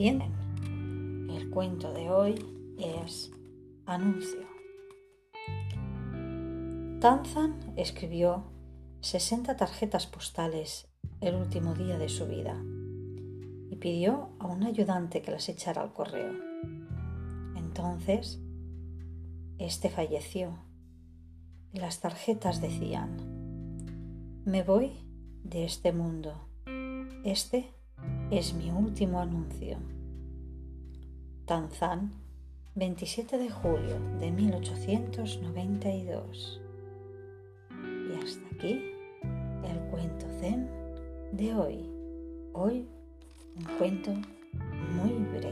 100. El cuento de hoy es Anuncio. Tanzan escribió 60 tarjetas postales el último día de su vida y pidió a un ayudante que las echara al correo. Entonces, este falleció. Las tarjetas decían, me voy de este mundo. Este es mi último anuncio. Tanzán, 27 de julio de 1892. Y hasta aquí el cuento zen de hoy. Hoy un cuento muy breve.